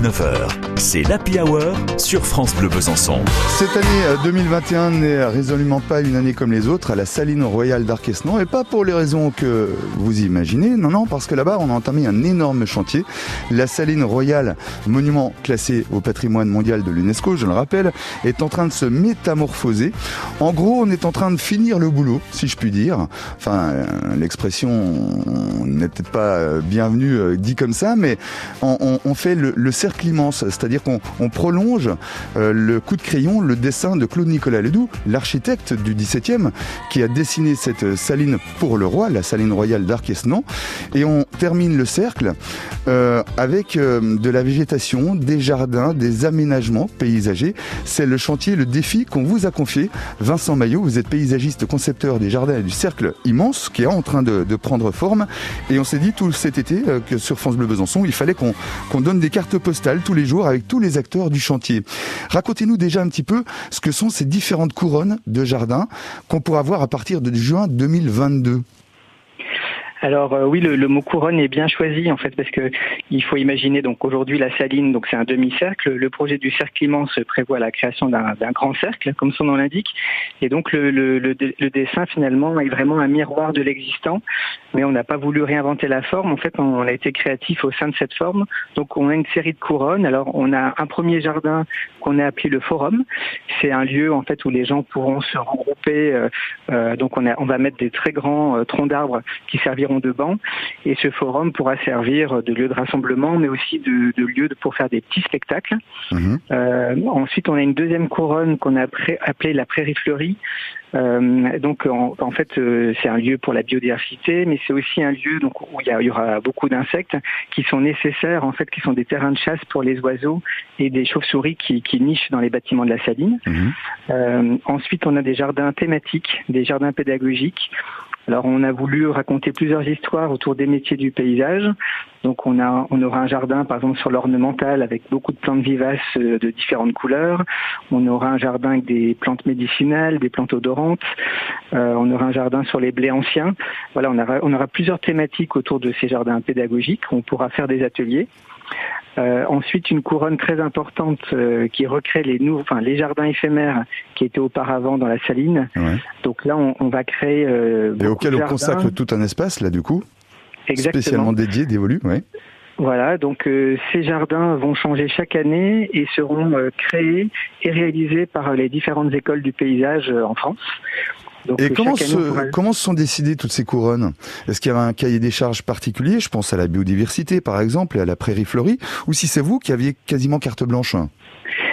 19h, c'est l'Happy Hour sur France Bleu Besançon. Cette année 2021 euh, n'est résolument pas une année comme les autres à la Saline Royale d'Arquesnon et pas pour les raisons que vous imaginez, non, non, parce que là-bas on a entamé un énorme chantier. La Saline Royale, monument classé au patrimoine mondial de l'UNESCO, je le rappelle, est en train de se métamorphoser. En gros, on est en train de finir le boulot, si je puis dire. Enfin, euh, l'expression n'est peut-être pas euh, bienvenue dit comme ça, mais on, fait le, cercle immense, c'est-à-dire qu'on prolonge euh, le coup de crayon, le dessin de Claude Nicolas Ledoux, l'architecte du XVIIe, qui a dessiné cette saline pour le roi, la saline royale d'Arquesnan, et on termine le cercle euh, avec euh, de la végétation, des jardins, des aménagements paysagers. C'est le chantier, le défi qu'on vous a confié. Vincent Maillot, vous êtes paysagiste, concepteur des jardins et du cercle immense qui est en train de, prendre forme. Et on s'est dit tout cet été que sur France Bleu Besançon, il fallait qu'on donne des cartes postales tous les jours avec tous les acteurs du chantier. Racontez-nous déjà un petit peu ce que sont ces différentes couronnes de jardin qu'on pourra voir à partir de juin 2022. Alors euh, oui, le, mot couronne est bien choisi en fait parce que il faut imaginer donc aujourd'hui la saline, donc c'est un demi-cercle. Le projet du cercle immense prévoit la création d'un grand cercle, comme son nom l'indique, et donc le, dessin finalement est vraiment un miroir de l'existant, mais on n'a pas voulu réinventer la forme. En fait, on, a été créatif au sein de cette forme. Donc on a une série de couronnes. Alors on a un premier jardin qu'on a appelé le forum. C'est un lieu en fait où les gens pourront se regrouper. Euh, euh, donc on va mettre des très grands troncs d'arbres qui serviront de bancs. Et ce forum pourra servir de lieu de rassemblement, mais aussi de, lieu pour faire des petits spectacles. Mhm. Euh, ensuite, on a une deuxième couronne qu'on a appelée la Prairie Fleurie. Euh, donc en, fait euh, c'est un lieu pour la biodiversité, mais c'est aussi un lieu donc où il y, aura beaucoup d'insectes qui sont nécessaires en fait, qui sont des terrains de chasse pour les oiseaux et des chauves-souris qui, nichent dans les bâtiments de la saline. Mhm. ensuite on a des jardins thématiques, des jardins pédagogiques alors on a voulu raconter plusieurs histoires autour des métiers du paysage. Donc on aura un jardin par exemple sur l'ornemental avec beaucoup de plantes vivaces euh, de différentes couleurs. On aura un jardin avec des plantes médicinales, des plantes odorantes. Euh, on aura un jardin sur les blés anciens. Voilà, on aura on aura plusieurs thématiques autour de ces jardins pédagogiques. On pourra faire des ateliers. Euh, ensuite, une couronne très importante euh, qui recrée les nouveaux, enfin les jardins éphémères qui étaient auparavant dans la saline. Donc là, on, va créer. Euh, et auquel on consacre tout un espace là, du coup. Exactement. Spécialement dédié, dévolu, oui. Voilà, donc ces jardins vont changer chaque année et seront créés et réalisés par les différentes écoles du paysage en France. Et comment se, comment se sont décidées toutes ces couronnes? Est-ce qu'il y avait un cahier des charges particulier? Je pense à la biodiversité, par exemple, et à la prairie fleurie, ou si c'est vous qui aviez quasiment carte blanche?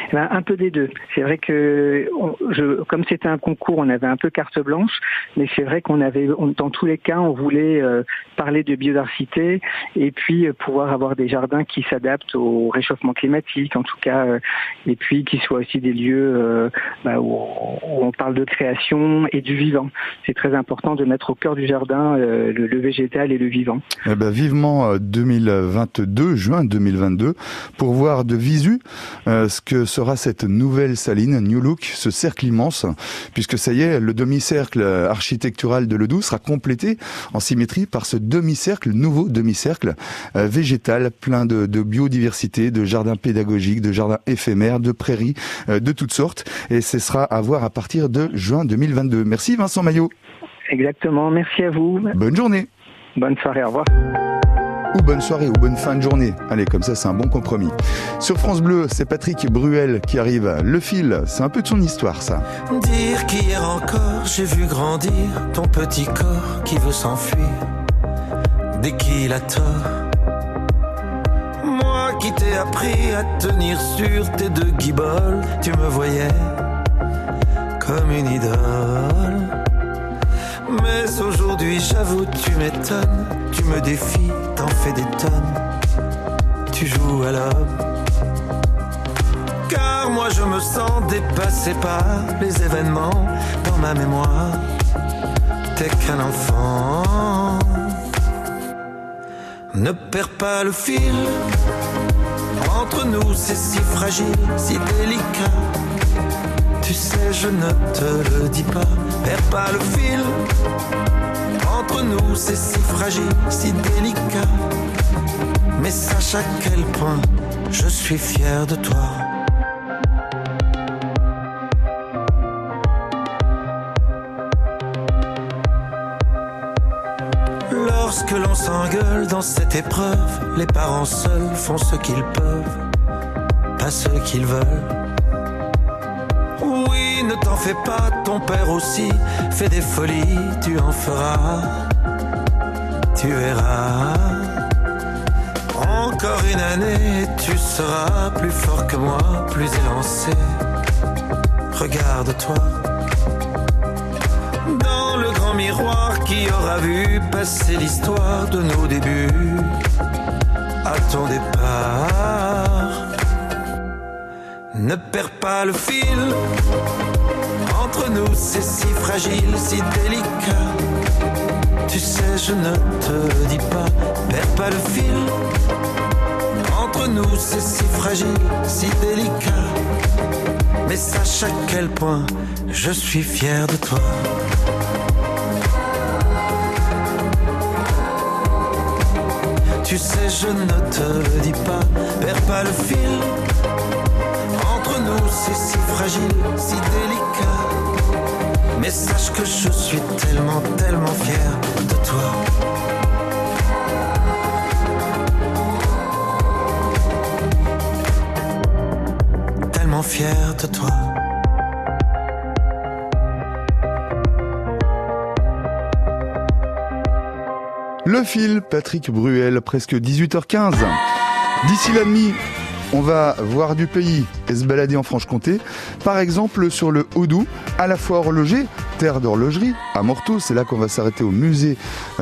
Eh ben, un peu des deux. C'est vrai que je, comme c'était un concours, on avait un peu carte blanche, mais c'est vrai qu'on avait, dans tous les cas, on voulait euh, parler de biodiversité et puis euh, pouvoir avoir des jardins qui s'adaptent au réchauffement climatique, en tout cas, euh, et puis qui soient aussi des lieux bah, où, on parle de création et du vivant. C'est très important de mettre au cœur du jardin le, végétal et le vivant. Eh ben, vivement 2022, juin 2022, pour voir de visu ce que sera cette nouvelle saline, New Look, ce cercle immense, puisque ça y est, le demi-cercle architectural de Ledoux sera complété en symétrie par ce demi-cercle, nouveau demi-cercle euh, végétal, plein de, biodiversité, de jardins pédagogiques, de jardins éphémères, de prairies, euh, de toutes sortes. Et ce sera à voir à partir de juin 2022. Merci Vincent Maillot. Exactement, merci à vous. Bonne journée. Bonne soirée, au revoir ou bonne soirée ou bonne fin de journée. Allez, comme ça, c'est un bon compromis. Sur France Bleu, c'est Patrick Bruel qui arrive. Le fil, c'est un peu de son histoire, ça. Dire qu'hier encore, j'ai vu grandir ton petit corps qui veut s'enfuir dès qu'il a tort. Moi qui t'ai appris à tenir sur tes deux guiboles, tu me voyais comme une idole. Mais aujourd'hui, j'avoue, tu m'étonnes, tu me défies, t'en fais des tonnes, tu joues à l'homme. Car moi, je me sens dépassé par les événements dans ma mémoire. T'es qu'un enfant. Ne perds pas le fil. Entre nous, c'est si fragile, si délicat tu sais, je ne te le dis pas, perds pas le fil. Entre nous, c'est si fragile, si délicat. Mais sache à quel point je suis fier de toi. Lorsque l'on s'engueule dans cette épreuve, les parents seuls font ce qu'ils peuvent, pas ce qu'ils veulent. T'en fais pas, ton père aussi fait des folies, tu en feras, tu verras. Encore une année, tu seras plus fort que moi, plus élancé. Regarde-toi dans le grand miroir qui aura vu passer l'histoire de nos débuts à ton départ. Ne perds pas le fil. C'est si fragile, si délicat. Tu sais, je ne te dis pas, perds pas le fil. Entre nous, c'est si fragile, si délicat. Mais sache à quel point je suis fier de toi. Tu sais, je ne te dis pas, perds pas le fil. Entre nous, c'est si fragile, si je suis tellement, tellement fier de toi. Tellement fier de toi. Le fil, Patrick Bruel, presque 18h15. D'ici la nuit, on va voir du pays et se balader en Franche-Comté. Par exemple, sur le Haut-Doubs, à la fois horloger, terre d'horlogerie, à Morteau, c'est là qu'on va s'arrêter au musée